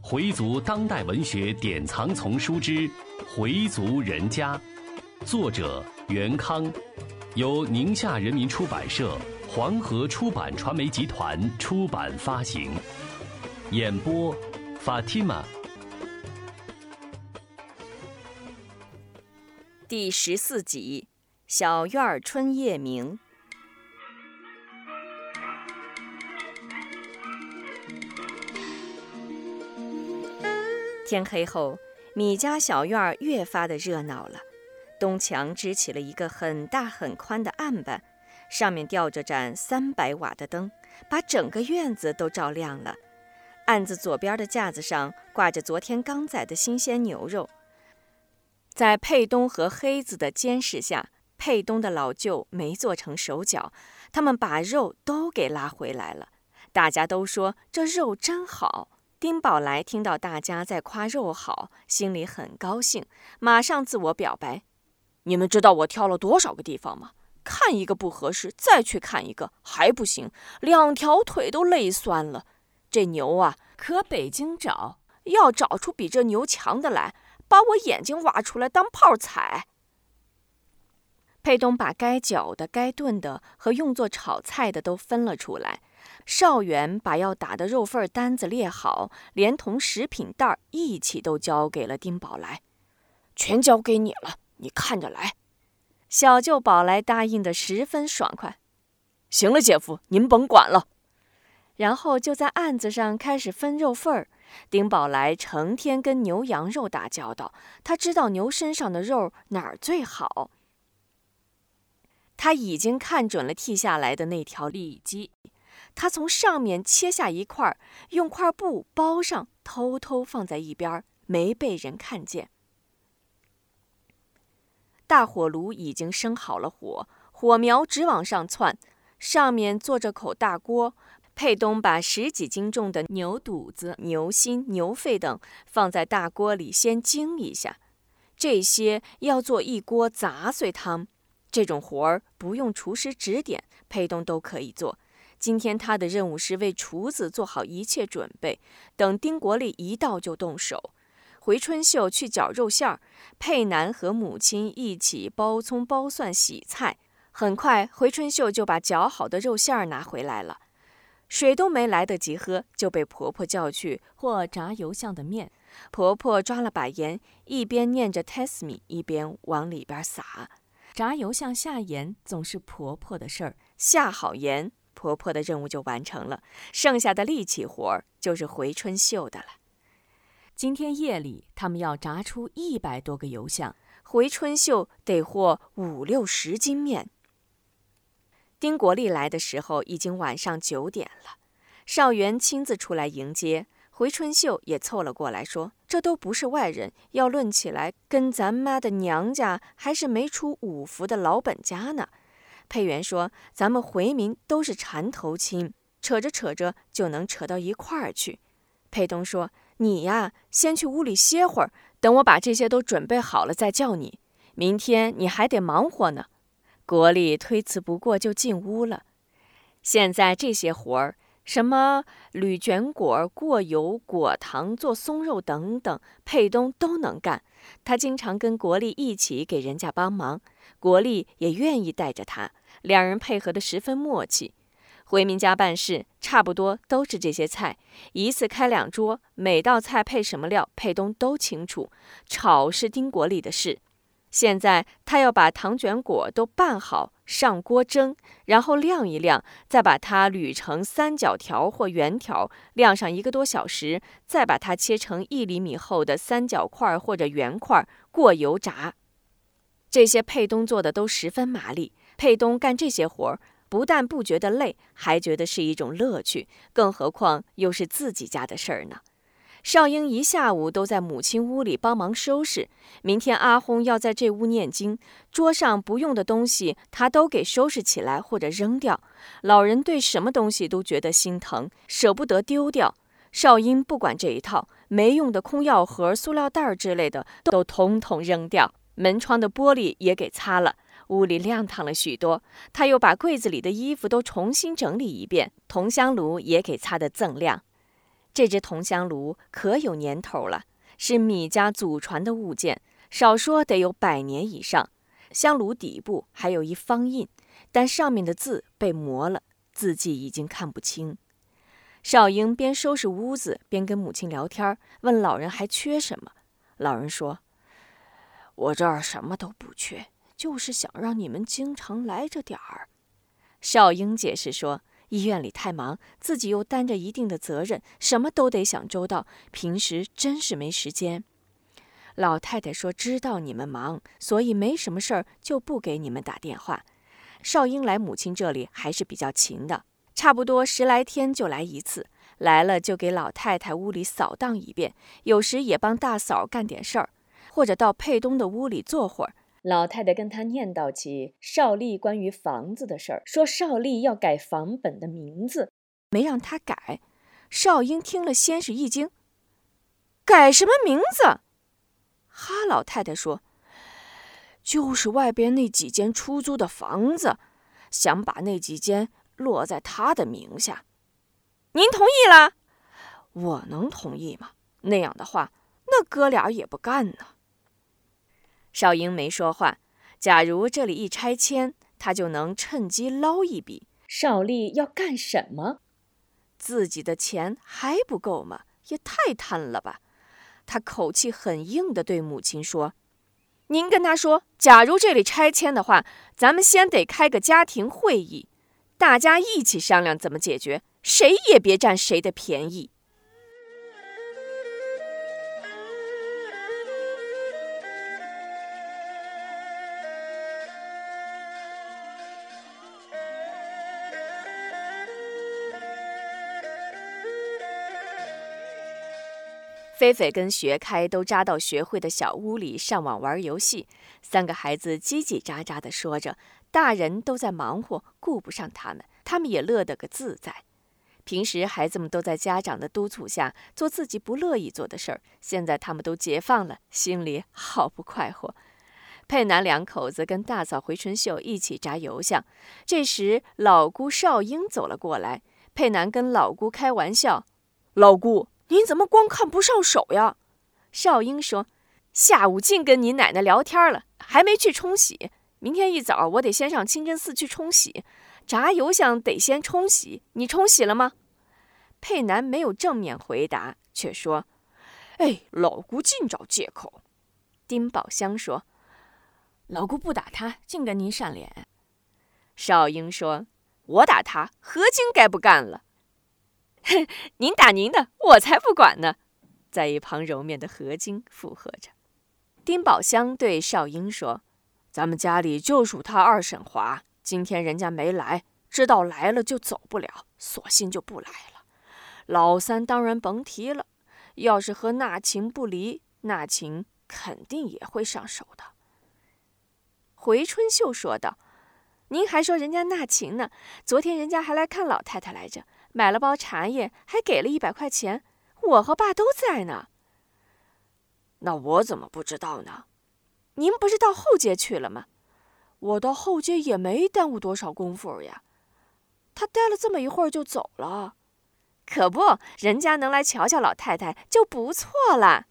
回族当代文学典藏丛书之《回族人家》，作者袁康，由宁夏人民出版社、黄河出版传媒集团出版发行。演播：Fatima。第十四集：小院春夜明。天黑后，米家小院儿越发的热闹了。东墙支起了一个很大很宽的案板，上面吊着盏三百瓦的灯，把整个院子都照亮了。案子左边的架子上挂着昨天刚宰的新鲜牛肉。在佩东和黑子的监视下，佩东的老舅没做成手脚，他们把肉都给拉回来了。大家都说这肉真好。丁宝来听到大家在夸肉好，心里很高兴，马上自我表白：“你们知道我挑了多少个地方吗？看一个不合适，再去看一个还不行，两条腿都累酸了。这牛啊，可北京找，要找出比这牛强的来，把我眼睛挖出来当炮踩。”佩东把该搅的、该炖的和用作炒菜的都分了出来。少元把要打的肉份单子列好，连同食品袋一起都交给了丁宝来，全交给你了，你看着来。小舅宝来答应的十分爽快，行了，姐夫您甭管了。然后就在案子上开始分肉份儿。丁宝来成天跟牛羊肉打交道，他知道牛身上的肉哪儿最好。他已经看准了剔下来的那条里脊。他从上面切下一块，用块布包上，偷偷放在一边，没被人看见。大火炉已经生好了火，火苗直往上窜，上面坐着口大锅。佩东把十几斤重的牛肚子、牛心、牛肺等放在大锅里，先蒸一下。这些要做一锅杂碎汤。这种活儿不用厨师指点，佩东都可以做。今天他的任务是为厨子做好一切准备，等丁国立一到就动手。回春秀去绞肉馅儿，佩南和母亲一起剥葱、剥蒜、洗菜。很快，回春秀就把绞好的肉馅儿拿回来了。水都没来得及喝，就被婆婆叫去和炸油酱的面。婆婆抓了把盐，一边念着 “tesmi”，一边往里边撒。炸油酱下盐总是婆婆的事儿，下好盐。婆婆的任务就完成了，剩下的力气活儿就是回春秀的了。今天夜里，他们要炸出一百多个油箱，回春秀得和五六十斤面。丁国立来的时候已经晚上九点了，少元亲自出来迎接，回春秀也凑了过来，说：“这都不是外人，要论起来，跟咱妈的娘家还是没出五福的老本家呢。”佩元说：“咱们回民都是缠头亲，扯着扯着就能扯到一块儿去。”佩东说：“你呀，先去屋里歇会儿，等我把这些都准备好了再叫你。明天你还得忙活呢。”国立推辞不过，就进屋了。现在这些活儿，什么铝卷果、过油、果糖、做松肉等等，佩东都能干。他经常跟国立一起给人家帮忙。国立也愿意带着他，两人配合得十分默契。回民家办事，差不多都是这些菜，一次开两桌，每道菜配什么料，佩东都清楚。炒是丁国立的事。现在他要把糖卷果都拌好，上锅蒸，然后晾一晾，再把它捋成三角条或圆条，晾上一个多小时，再把它切成一厘米厚的三角块或者圆块，过油炸。这些佩东做的都十分麻利。佩东干这些活儿，不但不觉得累，还觉得是一种乐趣。更何况又是自己家的事儿呢？少英一下午都在母亲屋里帮忙收拾。明天阿轰要在这屋念经，桌上不用的东西他都给收拾起来或者扔掉。老人对什么东西都觉得心疼，舍不得丢掉。少英不管这一套，没用的空药盒、塑料袋之类的都统统扔掉。门窗的玻璃也给擦了，屋里亮堂了许多。他又把柜子里的衣服都重新整理一遍，铜香炉也给擦得锃亮。这只铜香炉可有年头了，是米家祖传的物件，少说得有百年以上。香炉底部还有一方印，但上面的字被磨了，字迹已经看不清。少英边收拾屋子边跟母亲聊天，问老人还缺什么。老人说：“我这儿什么都不缺，就是想让你们经常来着点儿。”少英解释说：“医院里太忙，自己又担着一定的责任，什么都得想周到，平时真是没时间。”老太太说：“知道你们忙，所以没什么事儿就不给你们打电话。”少英来母亲这里还是比较勤的。差不多十来天就来一次，来了就给老太太屋里扫荡一遍，有时也帮大嫂干点事儿，或者到佩东的屋里坐会儿。老太太跟他念叨起少丽关于房子的事儿，说少丽要改房本的名字，没让他改。少英听了先是一惊：“改什么名字？”哈老太太说：“就是外边那几间出租的房子，想把那几间。”落在他的名下，您同意了？我能同意吗？那样的话，那哥俩也不干呢。少英没说话。假如这里一拆迁，他就能趁机捞一笔。少丽要干什么？自己的钱还不够吗？也太贪了吧！他口气很硬地对母亲说：“您跟他说，假如这里拆迁的话，咱们先得开个家庭会议。”大家一起商量怎么解决，谁也别占谁的便宜。菲菲跟学开都扎到学会的小屋里上网玩游戏，三个孩子叽叽喳喳地说着。大人都在忙活，顾不上他们，他们也乐得个自在。平时孩子们都在家长的督促下做自己不乐意做的事儿，现在他们都解放了，心里好不快活。佩南两口子跟大嫂回春秀一起炸油香，这时老姑少英走了过来。佩南跟老姑开玩笑：“老姑，您怎么光看不上手呀？”少英说：“下午净跟您奶奶聊天了，还没去冲洗。”明天一早，我得先上清真寺去冲洗，炸油香得先冲洗。你冲洗了吗？佩南没有正面回答，却说：“哎，老姑净找借口。”丁宝香说：“老姑不打他，净跟您扇脸。”少英说：“我打他，何晶该不干了。”哼，您打您的，我才不管呢。在一旁揉面的何晶附和着。丁宝香对少英说。咱们家里就属他二婶华，今天人家没来，知道来了就走不了，索性就不来了。老三当然甭提了，要是和那琴不离，那琴肯定也会上手的。回春秀说道：“您还说人家那琴呢？昨天人家还来看老太太来着，买了包茶叶，还给了一百块钱。我和爸都在呢。那我怎么不知道呢？”您不是到后街去了吗？我到后街也没耽误多少功夫呀。他待了这么一会儿就走了，可不，人家能来瞧瞧老太太就不错了。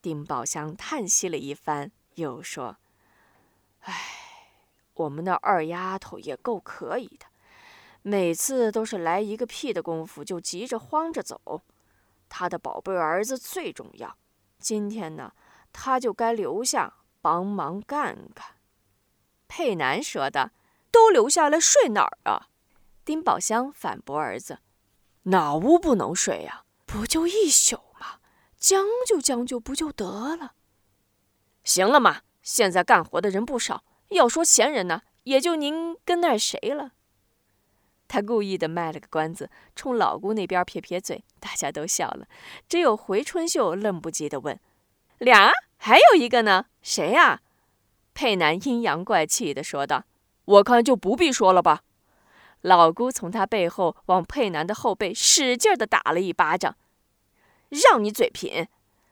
丁宝香叹息了一番，又说：“唉，我们那二丫头也够可以的，每次都是来一个屁的功夫就急着慌着走。他的宝贝儿子最重要，今天呢，他就该留下。”帮忙干干，佩南说的：“都留下来睡哪儿啊？”丁宝香反驳儿子：“哪屋不能睡呀？不就一宿吗？将就将就不就得了？行了嘛，现在干活的人不少，要说闲人呢，也就您跟那谁了。”他故意的卖了个关子，冲老姑那边撇撇嘴，大家都笑了，只有回春秀愣不及的问：“俩？”还有一个呢，谁呀？佩南阴阳怪气的说道：“我看就不必说了吧。”老姑从他背后往佩南的后背使劲的打了一巴掌，让你嘴贫！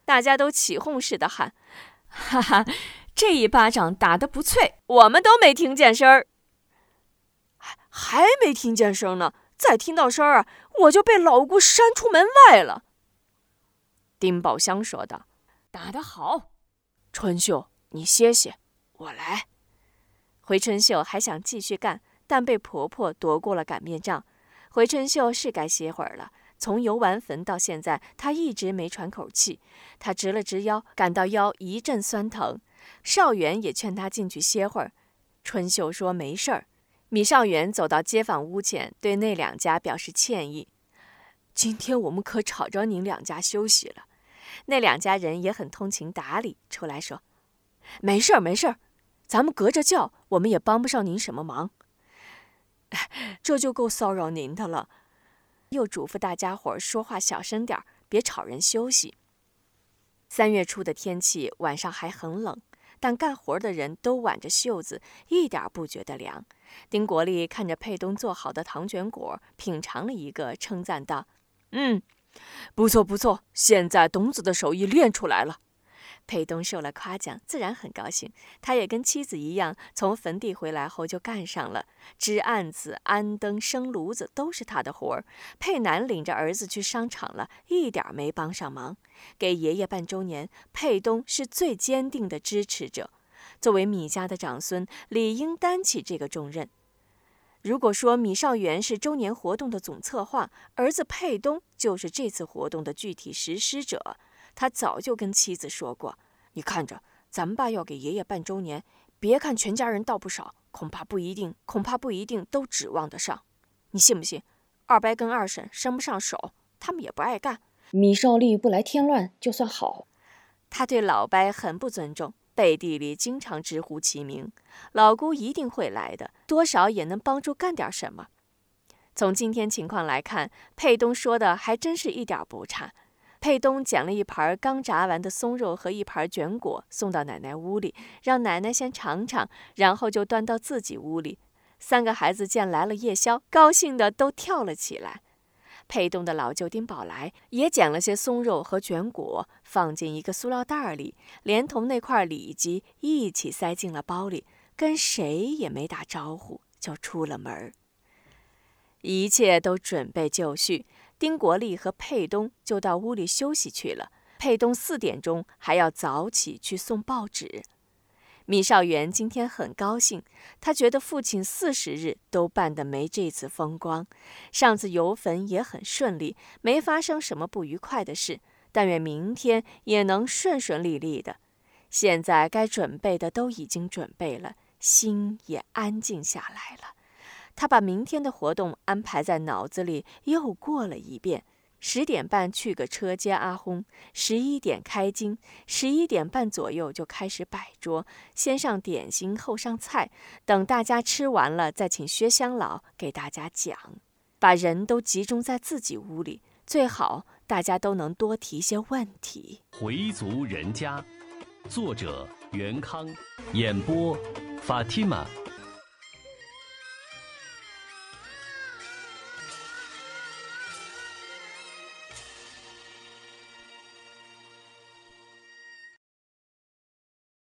大家都起哄似的喊：“ 哈哈，这一巴掌打得不脆，我们都没听见声儿。”还还没听见声呢，再听到声儿啊，我就被老姑扇出门外了。丁宝香说道：“打得好，春秀，你歇歇，我来。”回春秀还想继续干，但被婆婆夺过了擀面杖。回春秀是该歇会儿了。从游完坟到现在，她一直没喘口气。她直了直腰，感到腰一阵酸疼。少元也劝她进去歇会儿。春秀说没事儿。米少元走到街坊屋前，对那两家表示歉意：“今天我们可吵着您两家休息了。”那两家人也很通情达理，出来说：“没事儿，没事儿，咱们隔着叫，我们也帮不上您什么忙。这就够骚扰您的了。”又嘱咐大家伙儿说话小声点儿，别吵人休息。三月初的天气，晚上还很冷。但干活的人都挽着袖子，一点不觉得凉。丁国立看着佩东做好的糖卷果，品尝了一个，称赞道：“嗯，不错不错，现在董子的手艺练出来了。”佩东受了夸奖，自然很高兴。他也跟妻子一样，从坟地回来后就干上了，支案子、安灯、生炉子都是他的活儿。佩南领着儿子去商场了，一点没帮上忙。给爷爷办周年，佩东是最坚定的支持者。作为米家的长孙，理应担起这个重任。如果说米少元是周年活动的总策划，儿子佩东就是这次活动的具体实施者。他早就跟妻子说过：“你看着，咱们爸要给爷爷办周年，别看全家人倒不少，恐怕不一定，恐怕不一定都指望得上。你信不信？二伯跟二婶伸不上手，他们也不爱干。米少利不来添乱就算好。他对老伯很不尊重，背地里经常直呼其名。老姑一定会来的，多少也能帮助干点什么。从今天情况来看，佩东说的还真是一点不差。”佩东捡了一盘刚炸完的松肉和一盘卷果，送到奶奶屋里，让奶奶先尝尝，然后就端到自己屋里。三个孩子见来了夜宵，高兴的都跳了起来。佩东的老舅丁宝来也捡了些松肉和卷果，放进一个塑料袋里，连同那块里脊一起塞进了包里，跟谁也没打招呼就出了门一切都准备就绪。丁国立和佩东就到屋里休息去了。佩东四点钟还要早起去送报纸。米少元今天很高兴，他觉得父亲四十日都办得没这次风光。上次游坟也很顺利，没发生什么不愉快的事。但愿明天也能顺顺利利的。现在该准备的都已经准备了，心也安静下来了。他把明天的活动安排在脑子里又过了一遍：十点半去个车接阿轰，十一点开经，十一点半左右就开始摆桌，先上点心，后上菜，等大家吃完了再请薛香老给大家讲。把人都集中在自己屋里，最好大家都能多提些问题。回族人家，作者袁康，演播法蒂玛。